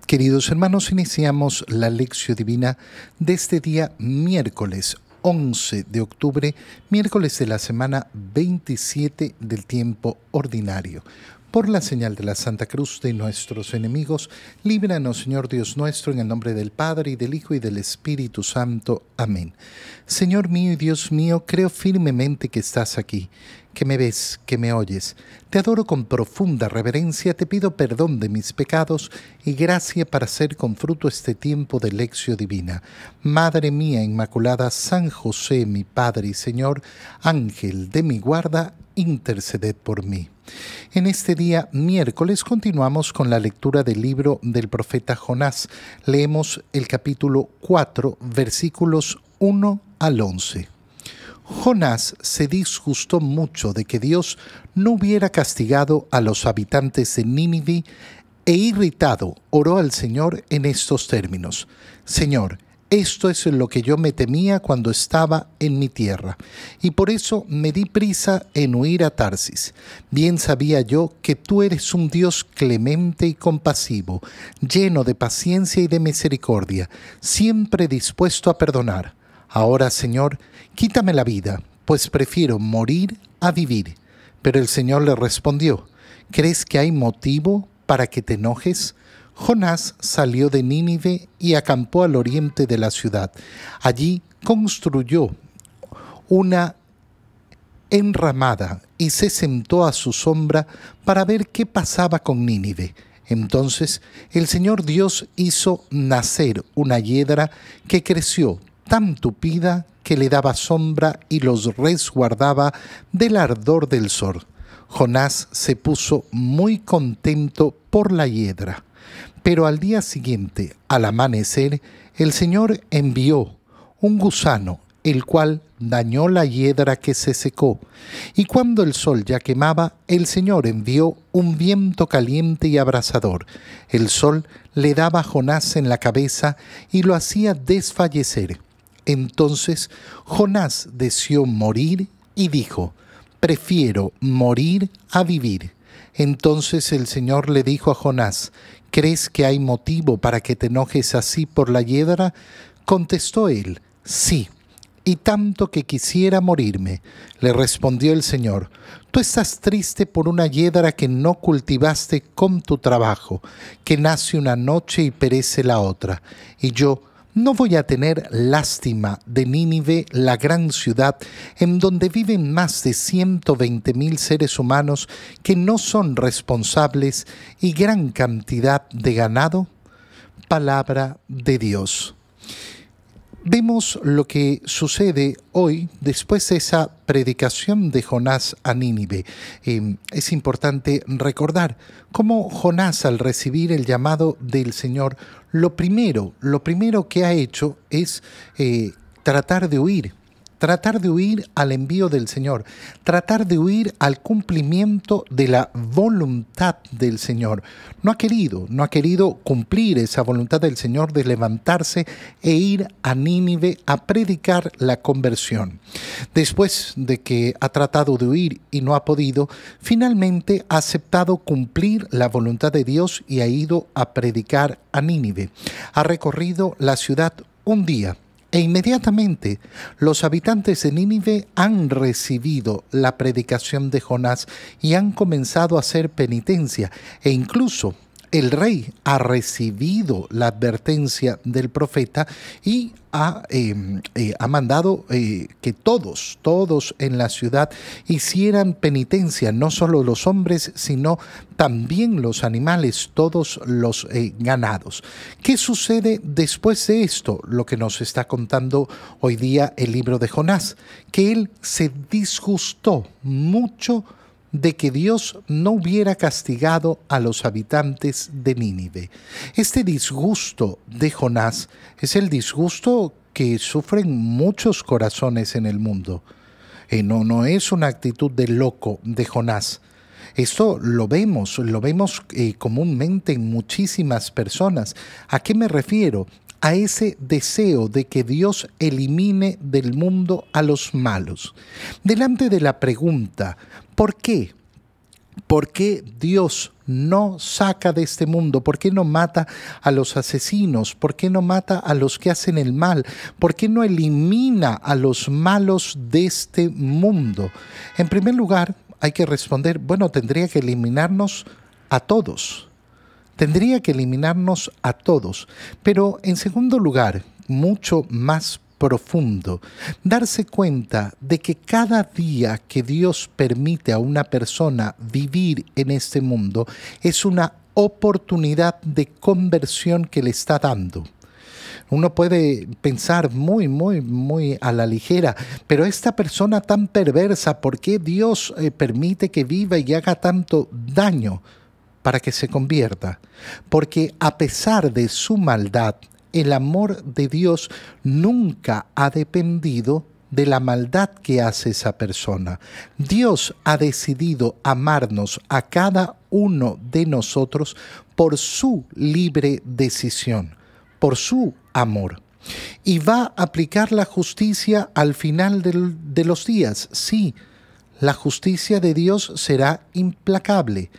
Queridos hermanos, iniciamos la lección divina de este día miércoles 11 de octubre, miércoles de la semana 27 del tiempo ordinario. Por la señal de la Santa Cruz de nuestros enemigos, líbranos, Señor Dios nuestro, en el nombre del Padre, y del Hijo, y del Espíritu Santo. Amén. Señor mío y Dios mío, creo firmemente que estás aquí, que me ves, que me oyes. Te adoro con profunda reverencia, te pido perdón de mis pecados y gracia para hacer con fruto este tiempo de lección divina. Madre mía Inmaculada, San José, mi Padre y Señor, Ángel de mi guarda, interceded por mí. En este día miércoles continuamos con la lectura del libro del profeta Jonás. Leemos el capítulo 4, versículos 1 al 11. Jonás se disgustó mucho de que Dios no hubiera castigado a los habitantes de Nínive e irritado oró al Señor en estos términos. Señor, esto es lo que yo me temía cuando estaba en mi tierra, y por eso me di prisa en huir a Tarsis. Bien sabía yo que tú eres un Dios clemente y compasivo, lleno de paciencia y de misericordia, siempre dispuesto a perdonar. Ahora, Señor, quítame la vida, pues prefiero morir a vivir. Pero el Señor le respondió, ¿crees que hay motivo para que te enojes? Jonás salió de Nínive y acampó al oriente de la ciudad. Allí construyó una enramada y se sentó a su sombra para ver qué pasaba con Nínive. Entonces el Señor Dios hizo nacer una hiedra que creció tan tupida que le daba sombra y los resguardaba del ardor del sol. Jonás se puso muy contento por la hiedra. Pero al día siguiente, al amanecer, el Señor envió un gusano, el cual dañó la hiedra que se secó. Y cuando el sol ya quemaba, el Señor envió un viento caliente y abrasador. El sol le daba a Jonás en la cabeza y lo hacía desfallecer. Entonces Jonás deseó morir y dijo, prefiero morir a vivir. Entonces el Señor le dijo a Jonás, ¿crees que hay motivo para que te enojes así por la hiedra? Contestó él, sí, y tanto que quisiera morirme. Le respondió el Señor, tú estás triste por una hiedra que no cultivaste con tu trabajo, que nace una noche y perece la otra, y yo no voy a tener lástima de Nínive, la gran ciudad, en donde viven más de 120 mil seres humanos que no son responsables y gran cantidad de ganado? Palabra de Dios vemos lo que sucede hoy después de esa predicación de Jonás a Nínive. Em, es importante recordar cómo Jonás al recibir el llamado del Señor, lo primero, lo primero que ha hecho es eh, tratar de huir tratar de huir al envío del Señor, tratar de huir al cumplimiento de la voluntad del Señor. No ha querido, no ha querido cumplir esa voluntad del Señor de levantarse e ir a Nínive a predicar la conversión. Después de que ha tratado de huir y no ha podido, finalmente ha aceptado cumplir la voluntad de Dios y ha ido a predicar a Nínive. Ha recorrido la ciudad un día e inmediatamente los habitantes de Nínive han recibido la predicación de Jonás y han comenzado a hacer penitencia e incluso el rey ha recibido la advertencia del profeta y ha, em, eh, ha mandado eh, que todos, todos en la ciudad hicieran penitencia, no solo los hombres, sino también los animales, todos los eh, ganados. ¿Qué sucede después de esto? Lo que nos está contando hoy día el libro de Jonás, que él se disgustó mucho de que Dios no hubiera castigado a los habitantes de Nínive. Este disgusto de Jonás es el disgusto que sufren muchos corazones en el mundo. Eh, no, no es una actitud de loco de Jonás. Esto lo vemos, lo vemos eh, comúnmente en muchísimas personas. ¿A qué me refiero? A ese deseo de que Dios elimine del mundo a los malos. Delante de la pregunta, ¿por qué? ¿Por qué Dios no saca de este mundo? ¿Por qué no mata a los asesinos? ¿Por qué no mata a los que hacen el mal? ¿Por qué no elimina a los malos de este mundo? En primer lugar, hay que responder, bueno, tendría que eliminarnos a todos. Tendría que eliminarnos a todos. Pero en segundo lugar, mucho más profundo, darse cuenta de que cada día que Dios permite a una persona vivir en este mundo es una oportunidad de conversión que le está dando. Uno puede pensar muy, muy, muy a la ligera, pero esta persona tan perversa, ¿por qué Dios eh, permite que viva y haga tanto daño para que se convierta? Porque a pesar de su maldad, el amor de Dios nunca ha dependido de la maldad que hace esa persona. Dios ha decidido amarnos a cada uno de nosotros por su libre decisión, por su amor. Y va a aplicar la justicia al final de los días. Sí, la justicia de Dios será implacable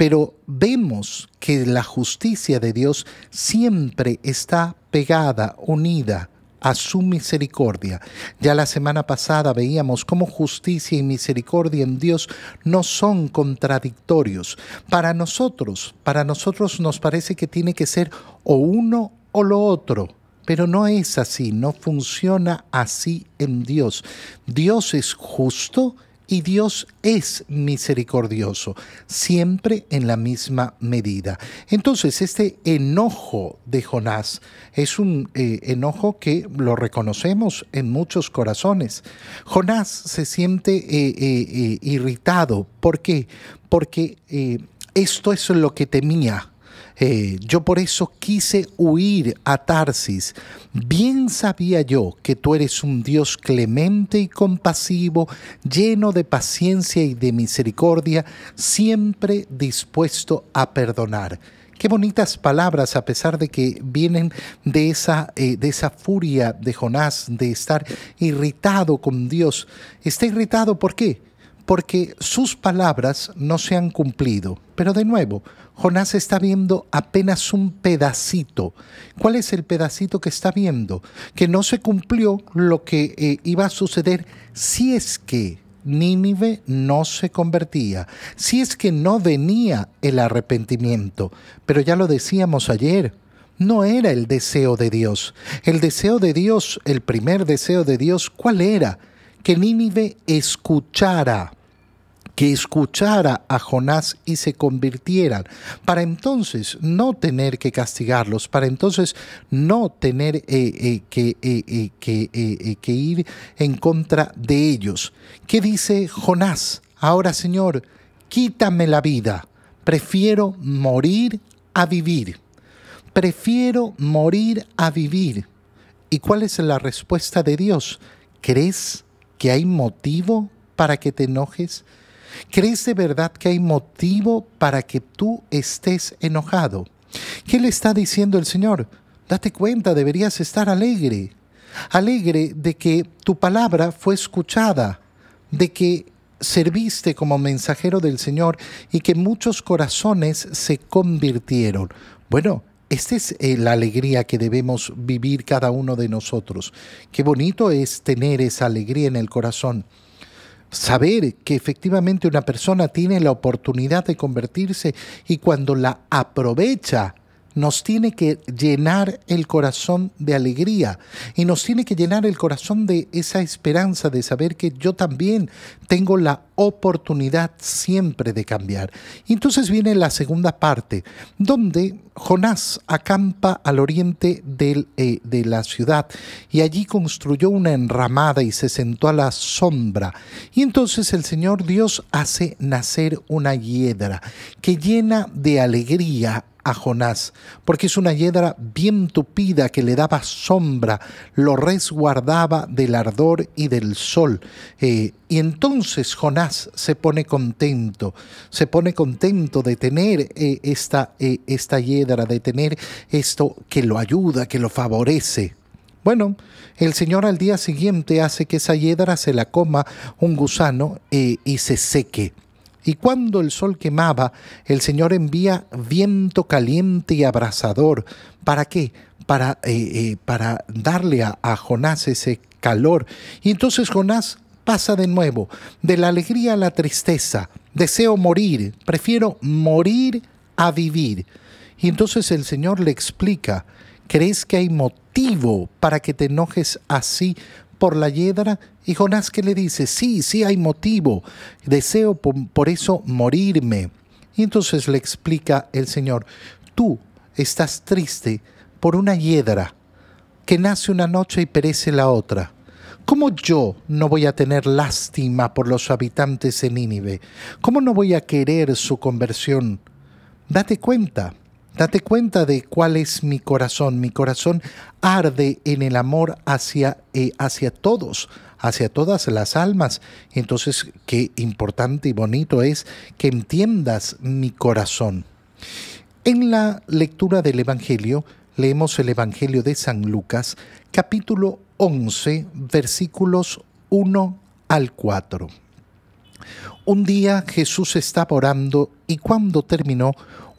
pero vemos que la justicia de Dios siempre está pegada, unida a su misericordia. Ya la semana pasada veíamos cómo justicia y misericordia en Dios no son contradictorios. Para nosotros, para nosotros nos parece que tiene que ser o uno o lo otro. Pero no es así, no funciona así en Dios. Dios es justo y Dios es misericordioso, siempre en la misma medida. Entonces, este enojo de Jonás es un eh, enojo que lo reconocemos en muchos corazones. Jonás se siente eh, eh, irritado. ¿Por qué? Porque esto es lo que temía. Eh, yo por eso quise huir a Tarsis. Bien sabía yo que tú eres un Dios clemente y compasivo, lleno de paciencia y de misericordia, siempre dispuesto a perdonar. Qué bonitas palabras, a pesar de que vienen de esa, eh, de esa furia de Jonás, de estar irritado con Dios. Está irritado, ¿por qué? Porque sus palabras no se han cumplido. Pero de nuevo, Jonás está viendo apenas un pedacito. ¿Cuál es el pedacito que está viendo? Que no se cumplió lo que eh, iba a suceder si es que Nínive no se convertía, si es que no venía el arrepentimiento. Pero ya lo decíamos ayer, no era el deseo de Dios. El deseo de Dios, el primer deseo de Dios, ¿cuál era? Que Nínive escuchara que escuchara a Jonás y se convirtieran, para entonces no tener que castigarlos, para entonces no tener eh, eh, que, eh, que, ir en contra de ellos. ¿Qué dice Jonás? Ahora, Señor, quítame la vida, prefiero morir a vivir. Prefiero morir a vivir. ¿Y cuál es la respuesta de Dios? ¿Crees que hay motivo para que te enojes? ¿Crees de verdad que hay motivo para que tú estés enojado? ¿Qué le está diciendo el Señor? Date cuenta, deberías estar alegre. Alegre de que tu palabra fue escuchada, de que serviste como mensajero del Señor y que muchos corazones se convirtieron. Bueno, esta es eh, la alegría que debemos vivir cada uno de nosotros. Qué bonito es tener esa alegría en el corazón saber que efectivamente una persona tiene la oportunidad de convertirse y cuando la aprovecha, nos tiene que llenar el corazón de alegría y nos tiene que llenar el corazón de esa esperanza de saber que yo también tengo la oportunidad siempre de cambiar. Y entonces viene la segunda parte, donde Jonás acampa al oriente eh, de la ciudad y allí construyó una enramada y se sentó a la sombra. Y entonces el Señor Dios hace nacer una hiedra que llena de alegría a Jonás, porque es una hiedra bien tupida que le daba sombra, lo resguardaba del ardor y del sol. Eh, y entonces Jonás se pone contento, se pone contento de tener eh, esta, eh, esta hiedra, de tener esto que lo ayuda, que lo favorece. Bueno, el Señor al día siguiente hace que esa hiedra se la coma un gusano y se seque. Y cuando el sol quemaba, el Señor envía viento caliente y abrasador. ¿Para qué? Para, eh, eh, para darle a, a Jonás ese calor. Y entonces Jonás pasa de nuevo, de la alegría a la tristeza. Deseo morir, prefiero morir a vivir. Y entonces el Señor le explica, ¿crees que hay motivo para que te enojes así por la hiedra? Y Jonás que le dice, sí, sí hay motivo, deseo por, eso morirme. Y entonces le explica el Señor, tú estás triste por una hiedra que nace una noche y perece la otra. ¿Cómo yo no voy a tener lástima por los habitantes de Nínive? ¿Cómo no voy a querer su conversión? Date cuenta, Date cuenta de cuál es mi corazón. Mi corazón arde en el amor hacia, eh, hacia todos, hacia todas las almas. Entonces, qué importante y bonito es que entiendas mi corazón. En la lectura del Evangelio, leemos el Evangelio de San Lucas, capítulo 11, versículos 1 al 4. Un día Jesús estaba orando y cuando terminó,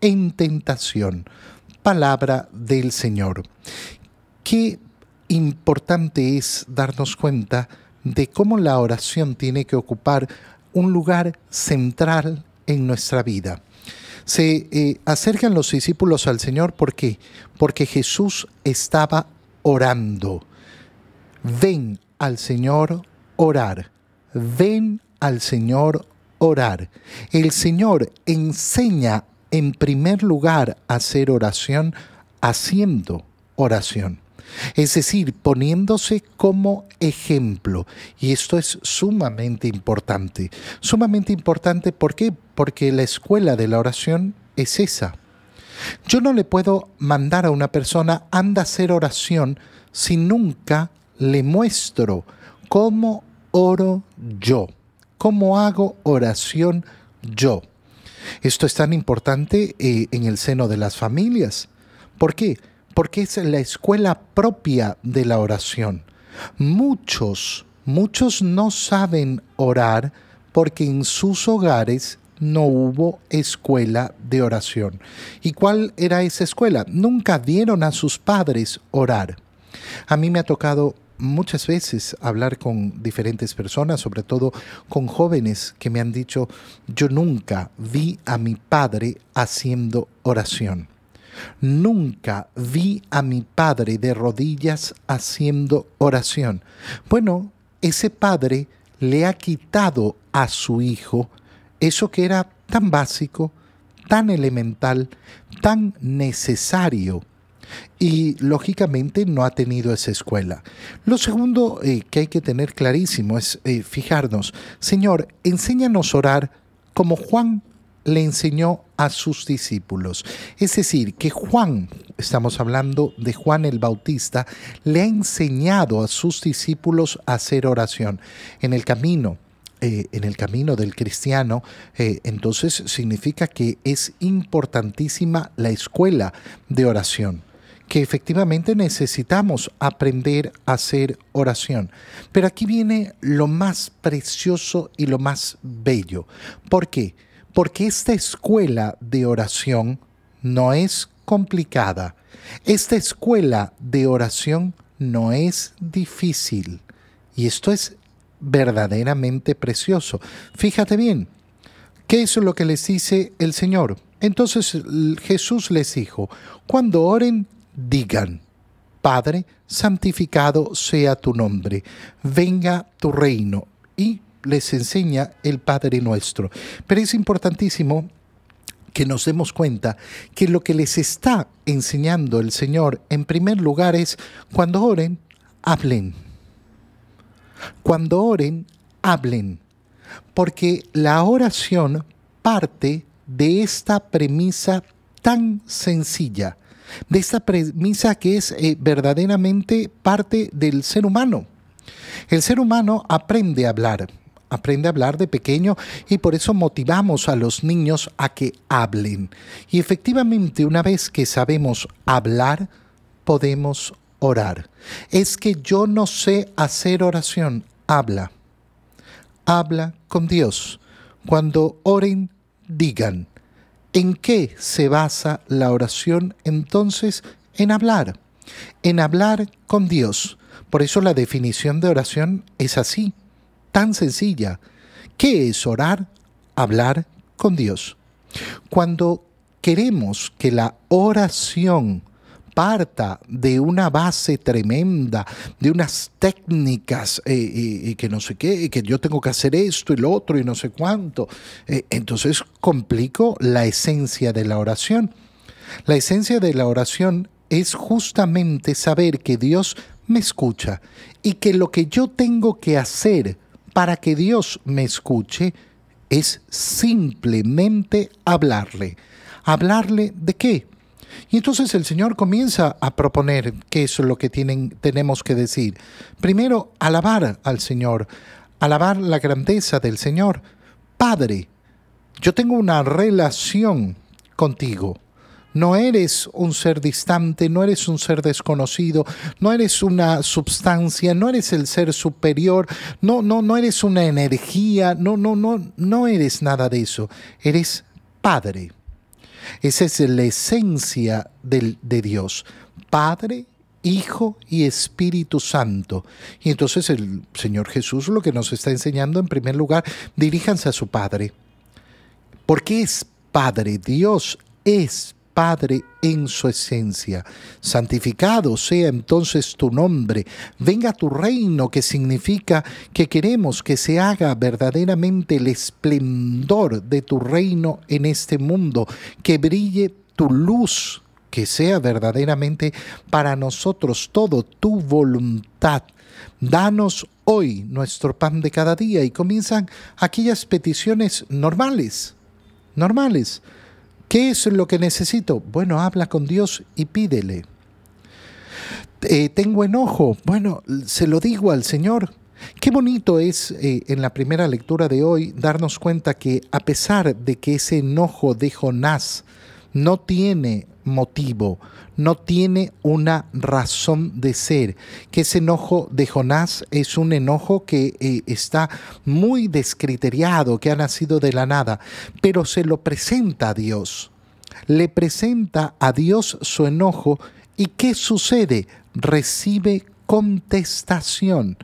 en tentación. Palabra del Señor. Qué importante es darnos cuenta de cómo la oración tiene que ocupar un lugar central en nuestra vida. Se eh, acercan los discípulos al Señor, ¿por qué? Porque Jesús estaba orando. Ven al Señor orar. Ven al Señor orar. El Señor enseña en primer lugar hacer oración haciendo oración. Es decir, poniéndose como ejemplo. Y esto es sumamente importante. Sumamente importante, ¿por qué? Porque la escuela de la oración es esa. Yo no le puedo mandar a una persona, anda a hacer oración, si nunca le muestro cómo oro yo, cómo hago oración yo. Esto es tan importante eh, en el seno de las familias. ¿Por qué? Porque es la escuela propia de la oración. Muchos, muchos no saben orar porque en sus hogares no hubo escuela de oración. ¿Y cuál era esa escuela? Nunca vieron a sus padres orar. A mí me ha tocado muchas veces hablar con diferentes personas, sobre todo con jóvenes que me han dicho, yo nunca vi a mi padre haciendo oración. Nunca vi a mi padre de rodillas haciendo oración. Bueno, ese padre le ha quitado a su hijo eso que era tan básico, tan elemental, tan necesario y lógicamente no ha tenido esa escuela. Lo segundo eh, que hay que tener clarísimo es eh, fijarnos, Señor, enséñanos a orar como Juan le enseñó a sus discípulos. Es decir, que Juan, estamos hablando de Juan el Bautista, le ha enseñado a sus discípulos a hacer oración en el camino. Eh, en el camino del cristiano, entonces significa que es importantísima la escuela de oración que efectivamente necesitamos aprender a hacer oración. Pero aquí viene lo más precioso y lo más bello. ¿Por qué? Porque esta escuela de oración no es complicada. Esta escuela de oración no es difícil. Y esto es verdaderamente precioso. Fíjate bien, ¿qué es lo que les dice el Señor? Entonces Jesús les dijo, cuando oren, digan, Padre, santificado sea tu nombre, venga tu reino. Y les enseña el Padre nuestro. Pero es importantísimo que nos demos cuenta que lo que les está enseñando el Señor en primer lugar es cuando oren, hablen. Cuando oren, hablen. Porque la oración parte de esta premisa tan sencilla, de esta premisa que es eh, verdaderamente parte del ser humano. El ser humano aprende a hablar, aprende a hablar de pequeño y por eso motivamos a los niños a que hablen. Y efectivamente, una vez que sabemos hablar, podemos orar. Es que yo no sé hacer oración, habla. Habla con Dios. Cuando oren, digan. ¿En qué se basa la oración entonces? En hablar. En hablar con Dios. Por eso la definición de oración es así, tan sencilla. ¿Qué es orar? Hablar con Dios. Cuando queremos que la oración parta de una base tremenda, de unas técnicas eh, y, que no sé qué, que yo tengo que hacer esto y lo otro y no sé cuánto. Eh, entonces complico la esencia de la oración. La esencia de la oración es justamente saber que Dios me escucha y que lo que yo tengo que hacer para que Dios me escuche es simplemente hablarle. ¿Hablarle de qué? Y entonces el Señor comienza a proponer qué es lo que tienen, tenemos que decir. Primero, alabar al Señor, alabar la grandeza del Señor. Padre, yo tengo una relación contigo. No eres un ser distante, no eres un ser desconocido, no eres una substancia, no eres el ser superior, no, no, no eres una energía, no, no, no, no eres nada de eso. Eres Padre. Esa es la esencia de Dios. Padre, Hijo y Espíritu Santo. Y entonces el Señor Jesús lo que nos está enseñando en primer lugar, diríjanse a su Padre. Porque es Padre, Dios es Padre en su esencia. Santificado sea entonces tu nombre, venga tu reino, que significa que queremos que se haga verdaderamente el esplendor de tu reino en este mundo, que brille tu luz, que sea verdaderamente para nosotros todo tu voluntad. Danos hoy nuestro pan de cada día y comienzan aquellas peticiones normales, normales ¿Qué es lo que necesito? Bueno, habla con Dios y pídele. Eh, tengo enojo. Bueno, se lo digo al Señor. Qué bonito es eh, en la primera lectura de hoy darnos cuenta que a pesar de que ese enojo de Jonás no tiene motivo, no tiene una razón de ser, que ese enojo de Jonás es un enojo que eh, está muy descriteriado, que ha nacido de la nada, pero se lo presenta a Dios, le presenta a Dios su enojo y ¿qué sucede? Recibe contestación.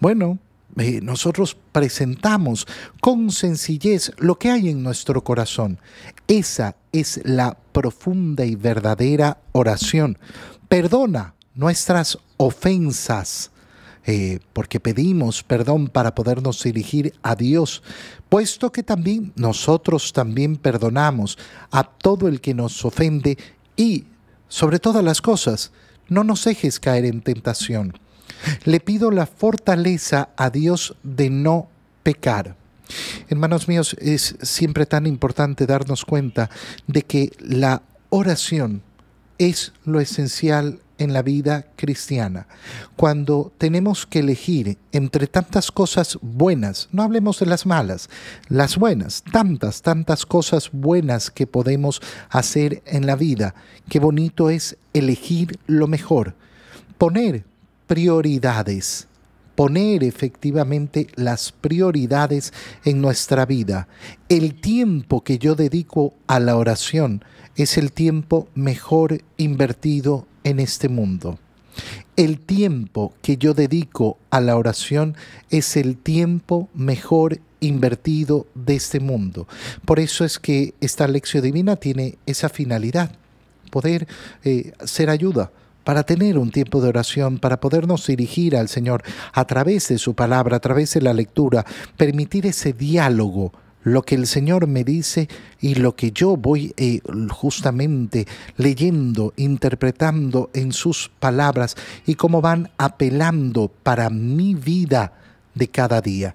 Bueno, eh, nosotros presentamos con sencillez lo que hay en nuestro corazón. Esa es la profunda y verdadera oración. Perdona nuestras ofensas. Eh, porque pedimos perdón para podernos dirigir a Dios, puesto que también nosotros también perdonamos a todo el que nos ofende y, sobre todas las cosas, no nos dejes caer en tentación. Le pido la fortaleza a Dios de no pecar. Hermanos míos, es siempre tan importante darnos cuenta de que la oración es lo esencial en la vida cristiana. Cuando tenemos que elegir entre tantas cosas buenas, no hablemos de las malas, las buenas, tantas, tantas cosas buenas que podemos hacer en la vida, qué bonito es elegir lo mejor, poner prioridades, poner efectivamente las prioridades en nuestra vida. El tiempo que yo dedico a la oración es el tiempo mejor invertido en este mundo. El tiempo que yo dedico a la oración es el tiempo mejor invertido de este mundo. Por eso es que esta lección divina tiene esa finalidad, poder eh, ser ayuda para tener un tiempo de oración, para podernos dirigir al Señor a través de su palabra, a través de la lectura, permitir ese diálogo, lo que el Señor me dice y lo que yo voy eh, justamente leyendo, interpretando en sus palabras y cómo van apelando para mi vida de cada día.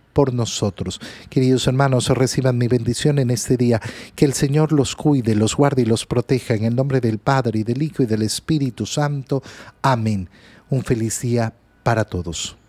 por nosotros. Queridos hermanos, reciban mi bendición en este día. Que el Señor los cuide, los guarde y los proteja en el nombre del Padre y del Hijo y del Espíritu Santo. Amén. Un feliz día para todos.